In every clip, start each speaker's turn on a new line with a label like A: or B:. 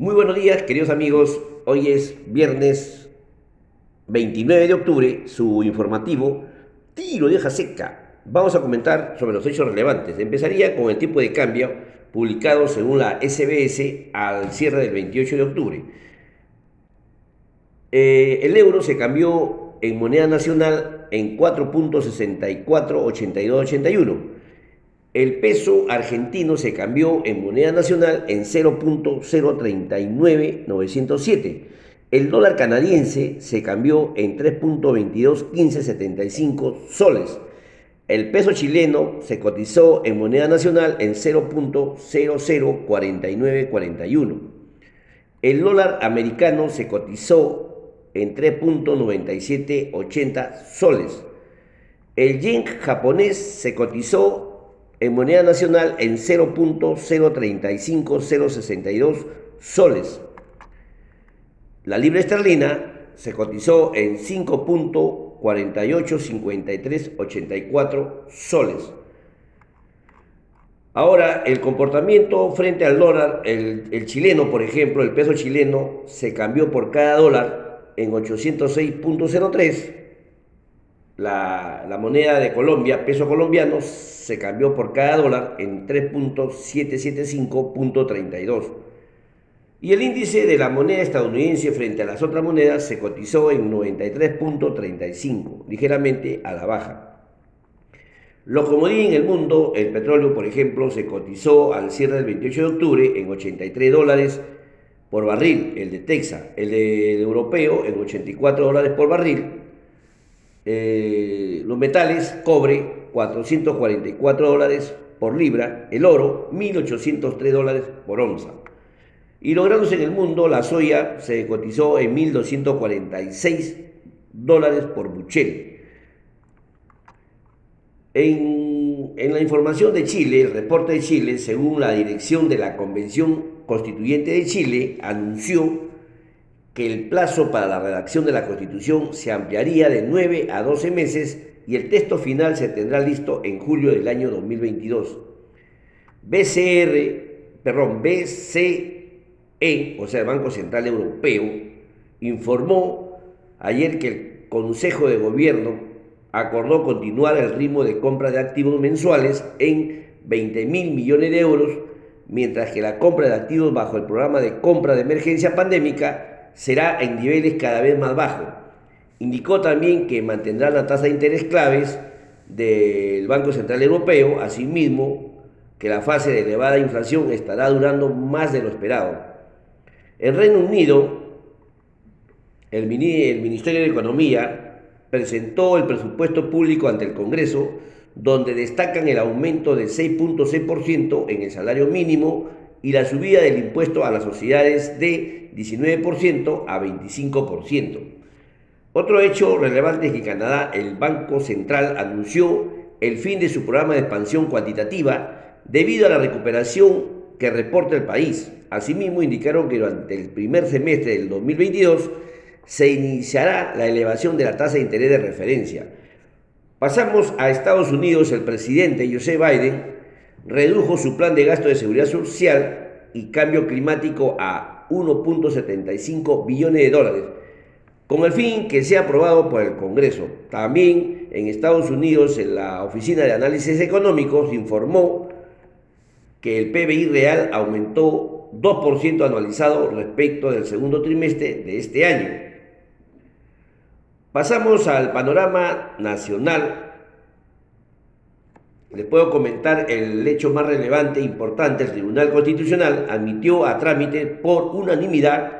A: Muy buenos días, queridos amigos. Hoy es viernes 29 de octubre, su informativo Tiro de hoja seca. Vamos a comentar sobre los hechos relevantes. Empezaría con el tipo de cambio publicado según la SBS al cierre del 28 de octubre. Eh, el euro se cambió en moneda nacional en 4.648281 el peso argentino se cambió en moneda nacional en 0.039907. El dólar canadiense se cambió en 3.221575 soles. El peso chileno se cotizó en moneda nacional en 0.004941. El dólar americano se cotizó en 3.9780 soles. El yen japonés se cotizó en moneda nacional en 0.035062 soles. La libra esterlina se cotizó en 5.485384 soles. Ahora, el comportamiento frente al dólar, el, el, chileno, por ejemplo, el peso chileno se cambió por cada dólar en 806.03 la, moneda de Colombia, peso colombiano, se cambió por cada dólar en 3.775.32. Y el índice de la moneda estadounidense frente a las otras monedas se cotizó en 93.35, ligeramente a la baja. Lo comodín en el mundo, el petróleo, por ejemplo, se cotizó al cierre del 28 de octubre en 83 dólares por barril, el de Texas, el, de, europeo en 84 dólares por barril, eh, los metales, cobre, 444 dólares por libra, el oro, 1.803 dólares por onza. Y lográndose en el mundo, la soya se cotizó en 1.246 dólares por buchel. En, en, la información de Chile, el reporte de Chile, según la dirección de la Convención Constituyente de Chile, anunció que el plazo para la redacción de la Constitución se ampliaría de 9 a 12 meses y el texto final se tendrá listo en julio del año 2022. BCR, perdón, BCE, o sea, el Banco Central Europeo, informó ayer que el Consejo de Gobierno acordó continuar el ritmo de compra de activos mensuales en 20 mil millones de euros, mientras que la compra de activos bajo el programa de compra de emergencia pandémica será en niveles cada vez más bajos. Indicó también que mantendrá la tasa de interés claves del Banco Central Europeo, asimismo que la fase de elevada inflación estará durando más de lo esperado. En Reino Unido, el, Ministerio de Economía presentó el presupuesto público ante el Congreso, donde destacan el aumento de 6.6% en el salario mínimo y la subida del impuesto a las sociedades de 19% a 25%. Otro hecho relevante es que Canadá, el Banco Central, anunció el fin de su programa de expansión cuantitativa debido a la recuperación que reporta el país. Asimismo, indicaron que durante el primer semestre del 2022 se iniciará la elevación de la tasa de interés de referencia. Pasamos a Estados Unidos, el presidente José Biden redujo su plan de gasto de seguridad social y cambio climático a 1.75 billones de dólares, con el fin que sea aprobado por el Congreso. También en Estados Unidos, en la Oficina de Análisis Económicos, informó que el PBI real aumentó 2% anualizado respecto del segundo trimestre de este año. Pasamos al panorama nacional les puedo comentar el hecho más relevante e importante. El Tribunal Constitucional admitió a trámite por unanimidad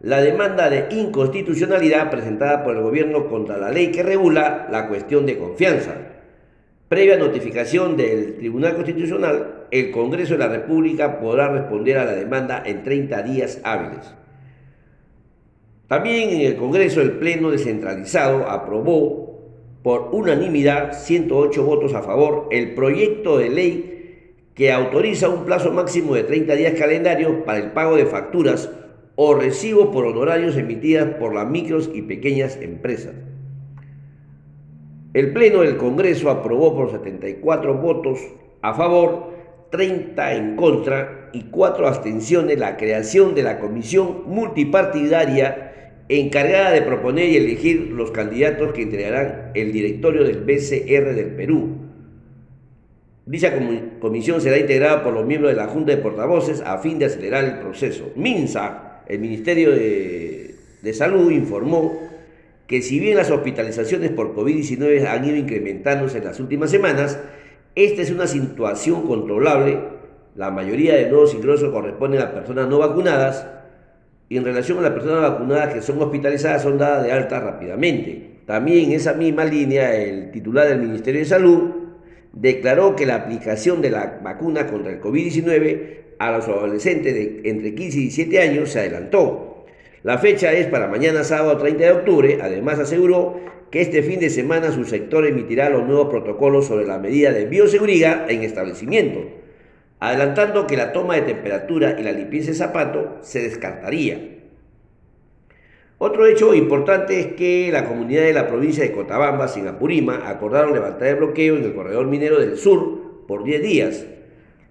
A: la demanda de inconstitucionalidad presentada por el gobierno contra la ley que regula la cuestión de confianza. Previa notificación del Tribunal Constitucional, el Congreso de la República podrá responder a la demanda en 30 días hábiles. También en el Congreso el Pleno descentralizado aprobó por unanimidad, 108 votos a favor, el proyecto de ley que autoriza un plazo máximo de 30 días calendarios para el pago de facturas o recibos por honorarios emitidas por las micros y pequeñas empresas. El Pleno del Congreso aprobó por 74 votos a favor, 30 en contra y cuatro abstenciones la creación de la comisión multipartidaria encargada de proponer y elegir los candidatos que integrarán el directorio del BCR del Perú. Dicha comisión será integrada por los miembros de la Junta de Portavoces a fin de acelerar el proceso. MINSA, el Ministerio de, Salud, informó que si bien las hospitalizaciones por COVID-19 han ido incrementándose en las últimas semanas, esta es una situación controlable. La mayoría de nuevos ingresos corresponden a personas no vacunadas y en relación a las personas vacunadas que son hospitalizadas son dadas de alta rápidamente. También en esa misma línea el titular del Ministerio de Salud declaró que la aplicación de la vacuna contra el COVID-19 a los adolescentes de entre 15 y 17 años se adelantó. La fecha es para mañana sábado 30 de octubre. Además aseguró que este fin de semana su sector emitirá los nuevos protocolos sobre la medida de bioseguridad en establecimientos, adelantando que la toma de temperatura y la limpieza de zapato se descartaría. Otro hecho importante es que la comunidad de la provincia de Cotabamba, sin Apurima, acordaron levantar el bloqueo en el corredor minero del sur por 10 días,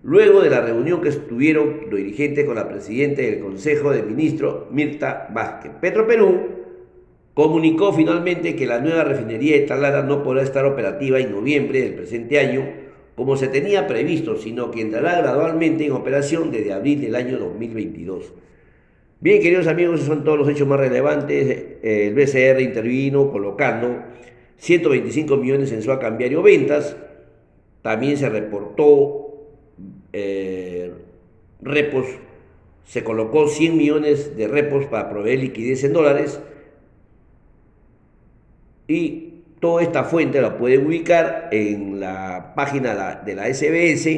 A: luego de la reunión que estuvieron los dirigentes con la presidenta del Consejo de Ministros, Mirta Vázquez. Petro Perú comunicó finalmente que la nueva refinería de Talara no podrá estar operativa en noviembre del presente año como se tenía previsto, sino que entrará gradualmente en operación desde abril del año 2022. Bien, queridos amigos, esos son todos los hechos más relevantes. El BCR intervino colocando 125 millones en su cambiario ventas. También se reportó eh, repos, se colocó 100 millones de repos para proveer liquidez en dólares y toda esta fuente la pueden ubicar en la página de la SBS,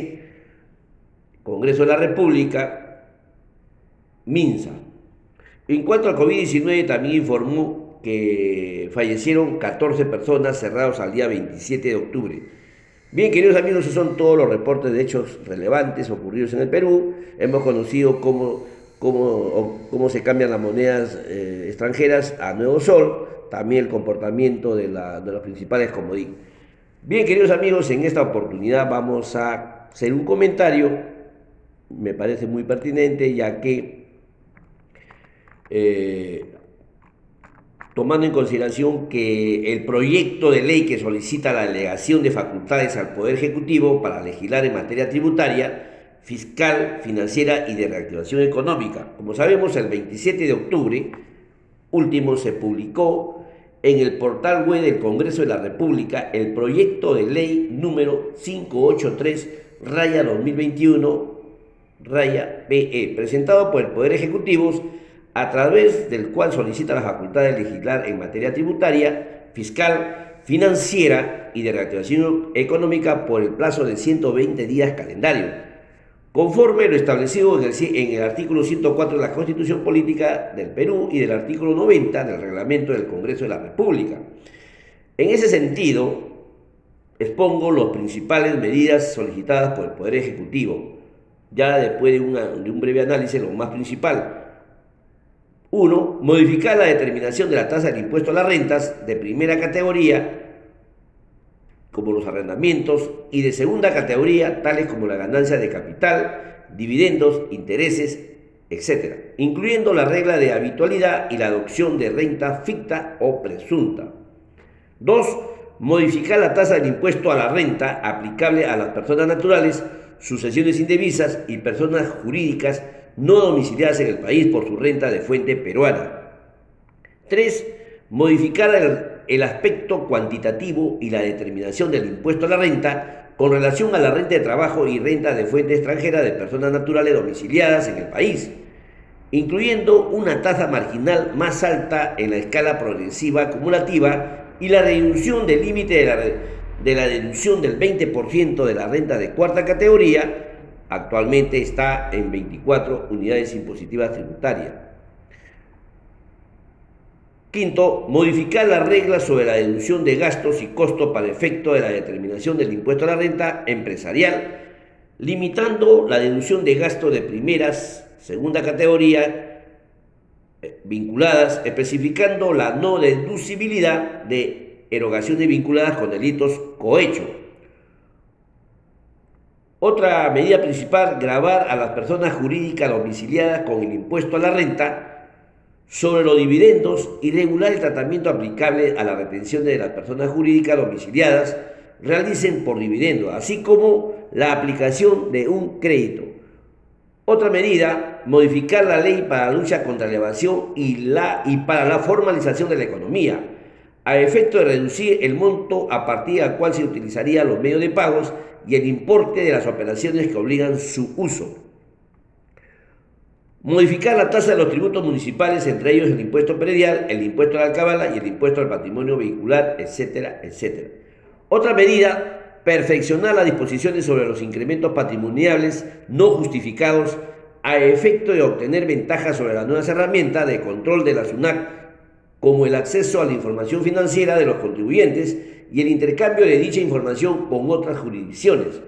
A: Congreso de la República, MINSA. En cuanto al COVID-19, también informó que fallecieron 14 personas cerrados al día 27 de octubre. Bien, queridos amigos, esos son todos los reportes de hechos relevantes ocurridos en el Perú. Hemos conocido cómo, cómo, cómo se cambian las monedas eh, extranjeras a Nuevo Sol también el comportamiento de, los principales comodín. Bien, queridos amigos, en esta oportunidad vamos a hacer un comentario, me parece muy pertinente, ya que eh, tomando en consideración que el proyecto de ley que solicita la delegación de facultades al Poder Ejecutivo para legislar en materia tributaria, fiscal, financiera y de reactivación económica. Como sabemos, el 27 de octubre último se publicó en el portal web del Congreso de la República el proyecto de ley número 583 raya 2021 raya PE, presentado por el Poder Ejecutivo, a través del cual solicita la facultad de legislar en materia tributaria, fiscal, financiera y de reactivación económica por el plazo de 120 días calendario conforme lo establecido en el, artículo 104 de la Constitución Política del Perú y del artículo 90 del Reglamento del Congreso de la República. En ese sentido, expongo las principales medidas solicitadas por el Poder Ejecutivo, ya después de, de un breve análisis, lo más principal. Uno, modificar la determinación de la tasa del impuesto a las rentas de primera categoría como los arrendamientos, y de segunda categoría, tales como la ganancia de capital, dividendos, intereses, etc., incluyendo la regla de habitualidad y la adopción de renta ficta o presunta. 2. Modificar la tasa del impuesto a la renta aplicable a las personas naturales, sucesiones indevisas y personas jurídicas no domiciliadas en el país por su renta de fuente peruana. 3. Modificar el el aspecto cuantitativo y la determinación del impuesto a la renta con relación a la renta de trabajo y renta de fuente extranjera de personas naturales domiciliadas en el país, incluyendo una tasa marginal más alta en la escala progresiva acumulativa y la reducción del límite de la, de la deducción del 20% de la renta de cuarta categoría, actualmente está en 24 unidades impositivas tributarias. Quinto, modificar las reglas sobre la deducción de gastos y costos para efecto de la determinación del impuesto a la renta empresarial, limitando la deducción de gastos de primeras, segunda categoría eh, vinculadas, especificando la no deducibilidad de erogaciones vinculadas con delitos cohecho. Otra medida principal, grabar a las personas jurídicas domiciliadas con el impuesto a la renta sobre los dividendos y regular el tratamiento aplicable a la retención de las personas jurídicas domiciliadas realicen por dividendo, así como la aplicación de un crédito. Otra medida, modificar la ley para la lucha contra la evasión y, la, y para la formalización de la economía, a efecto de reducir el monto a partir del cual se utilizarían los medios de pagos y el importe de las operaciones que obligan su uso. Modificar la tasa de los tributos municipales, entre ellos el impuesto predial, el impuesto a la alcabala y el impuesto al patrimonio vehicular, etcétera, etcétera. Otra medida, perfeccionar las disposiciones sobre los incrementos patrimoniales no justificados a efecto de obtener ventajas sobre las nuevas herramientas de control de la SUNAC, como el acceso a la información financiera de los contribuyentes y el intercambio de dicha información con otras jurisdicciones.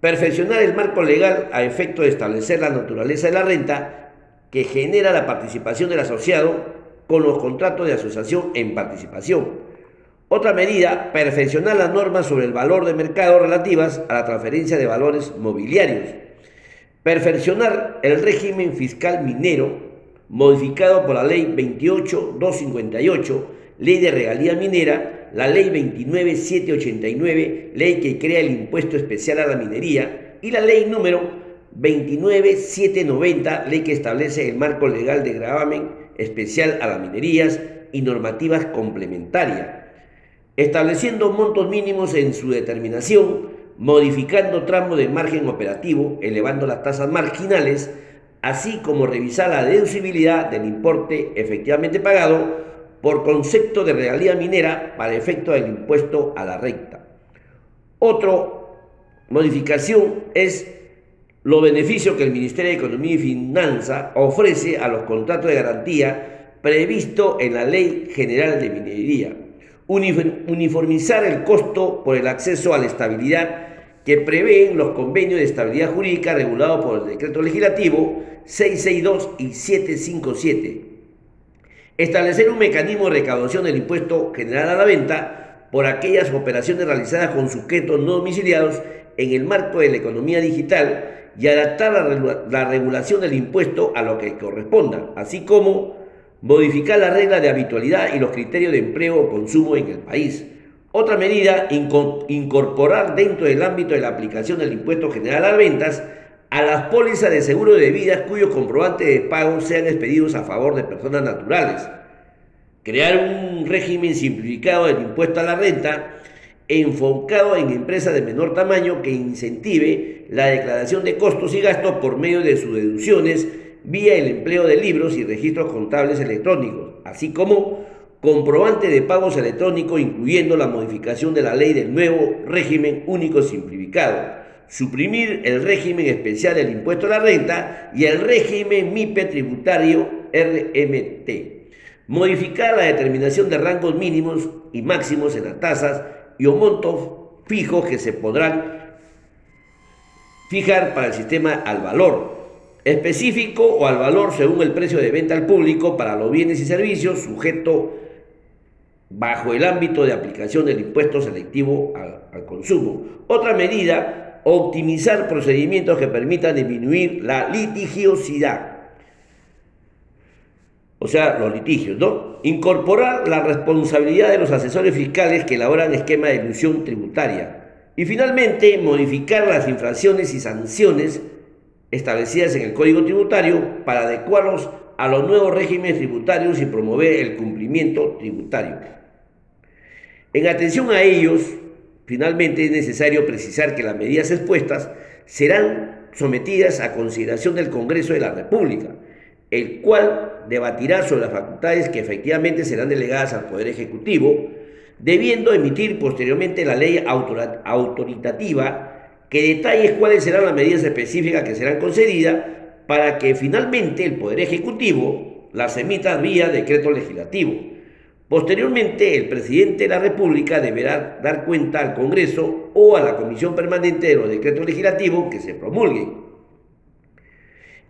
A: Perfeccionar el marco legal a efecto de establecer la naturaleza de la renta que genera la participación del asociado con los contratos de asociación en participación. Otra medida, perfeccionar las normas sobre el valor de mercado relativas a la transferencia de valores mobiliarios. Perfeccionar el régimen fiscal minero modificado por la Ley 28258, Ley de Regalía Minera, la Ley 29789, ley que crea el impuesto especial a la minería, y la Ley número 29790, ley que establece el marco legal de gravamen especial a las minerías y normativas complementarias, estableciendo montos mínimos en su determinación, modificando tramos de margen operativo, elevando las tasas marginales, así como revisar la deducibilidad del importe efectivamente pagado por concepto de realidad minera para efecto del impuesto a la recta. Otra modificación es los beneficios que el Ministerio de Economía y Finanza ofrece a los contratos de garantía previsto en la Ley General de Minería. Uniformizar el costo por el acceso a la estabilidad que prevén los convenios de estabilidad jurídica regulados por el Decreto Legislativo 662 y 757 Establecer un mecanismo de recaudación del impuesto general a la venta por aquellas operaciones realizadas con sujetos no domiciliados en el marco de la economía digital y adaptar la, regulación del impuesto a lo que corresponda, así como modificar la regla de habitualidad y los criterios de empleo o consumo en el país. Otra medida, incorporar dentro del ámbito de la aplicación del impuesto general a las ventas a las pólizas de seguro de vida cuyos comprobantes de pago sean expedidos a favor de personas naturales. Crear un régimen simplificado del impuesto a la renta enfocado en empresas de menor tamaño que incentive la declaración de costos y gastos por medio de sus deducciones vía el empleo de libros y registros contables electrónicos, así como comprobante de pagos electrónicos, incluyendo la modificación de la ley del nuevo régimen único simplificado suprimir el régimen especial del impuesto a la renta y el régimen MIPE tributario RMT, modificar la determinación de rangos mínimos y máximos en las tasas y o montos fijos que se podrán fijar para el sistema al valor específico o al valor según el precio de venta al público para los bienes y servicios sujeto bajo el ámbito de aplicación del impuesto selectivo al, al consumo. Otra medida optimizar procedimientos que permitan disminuir la litigiosidad. O sea, los litigios, ¿no? Incorporar la responsabilidad de los asesores fiscales que elaboran esquema de ilusión tributaria. Y finalmente, modificar las infracciones y sanciones establecidas en el Código Tributario para adecuarlos a los nuevos regímenes tributarios y promover el cumplimiento tributario. En atención a ellos, Finalmente, es necesario precisar que las medidas expuestas serán sometidas a consideración del Congreso de la República, el cual debatirá sobre las facultades que efectivamente serán delegadas al Poder Ejecutivo, debiendo emitir posteriormente la ley autoritativa que detalle cuáles serán las medidas específicas que serán concedidas para que finalmente el Poder Ejecutivo las emita vía decreto legislativo Posteriormente, el presidente de la República deberá dar cuenta al Congreso o a la Comisión Permanente de los Decretos Legislativos que se promulguen.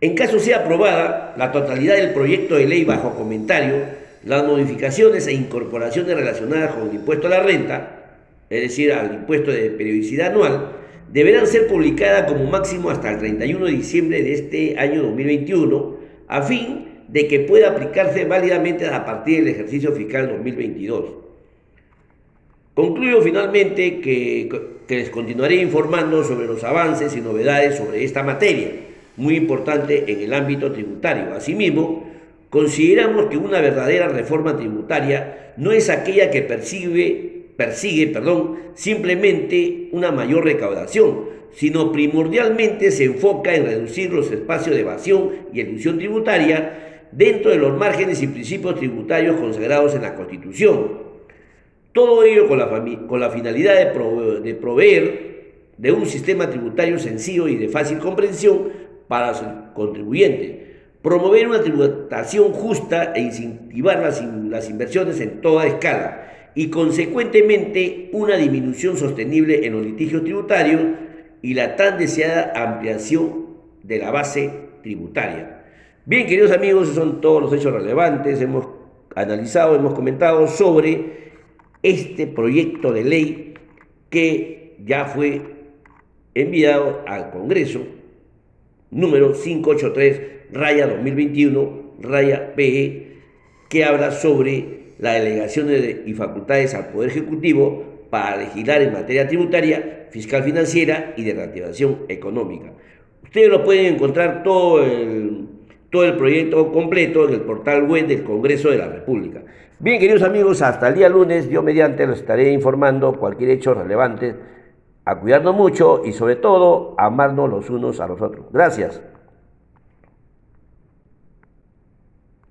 A: En caso sea aprobada la totalidad del proyecto de ley bajo comentario, las modificaciones e incorporaciones relacionadas con el impuesto a la renta, es decir, al impuesto de periodicidad anual, deberán ser publicadas como máximo hasta el 31 de diciembre de este año 2021, a fin de que pueda aplicarse válidamente a partir del ejercicio fiscal 2022. Concluyo finalmente que, que, les continuaré informando sobre los avances y novedades sobre esta materia, muy importante en el ámbito tributario. Asimismo, consideramos que una verdadera reforma tributaria no es aquella que persigue, persigue perdón, simplemente una mayor recaudación, sino primordialmente se enfoca en reducir los espacios de evasión y elusión tributaria dentro de los márgenes y principios tributarios consagrados en la Constitución todo ello con la, finalidad de, proveer de un sistema tributario sencillo y de fácil comprensión para los contribuyentes, promover una tributación justa e incentivar las, las inversiones en toda escala y consecuentemente una disminución sostenible en los litigios tributarios y la tan deseada ampliación de la base tributaria. Bien, queridos amigos, son todos los hechos relevantes. Hemos analizado, hemos comentado sobre este proyecto de ley que ya fue enviado al Congreso, número 583, raya 2021, raya PE, que habla sobre las delegaciones y facultades al Poder Ejecutivo para legislar en materia tributaria, fiscal financiera y de reactivación económica. Ustedes lo pueden encontrar todo el, todo el proyecto completo en el portal web del Congreso de la República. Bien, queridos amigos, hasta el día lunes, yo mediante los estaré informando cualquier hecho relevante, a cuidarnos mucho y sobre todo amarnos los unos a los otros. Gracias.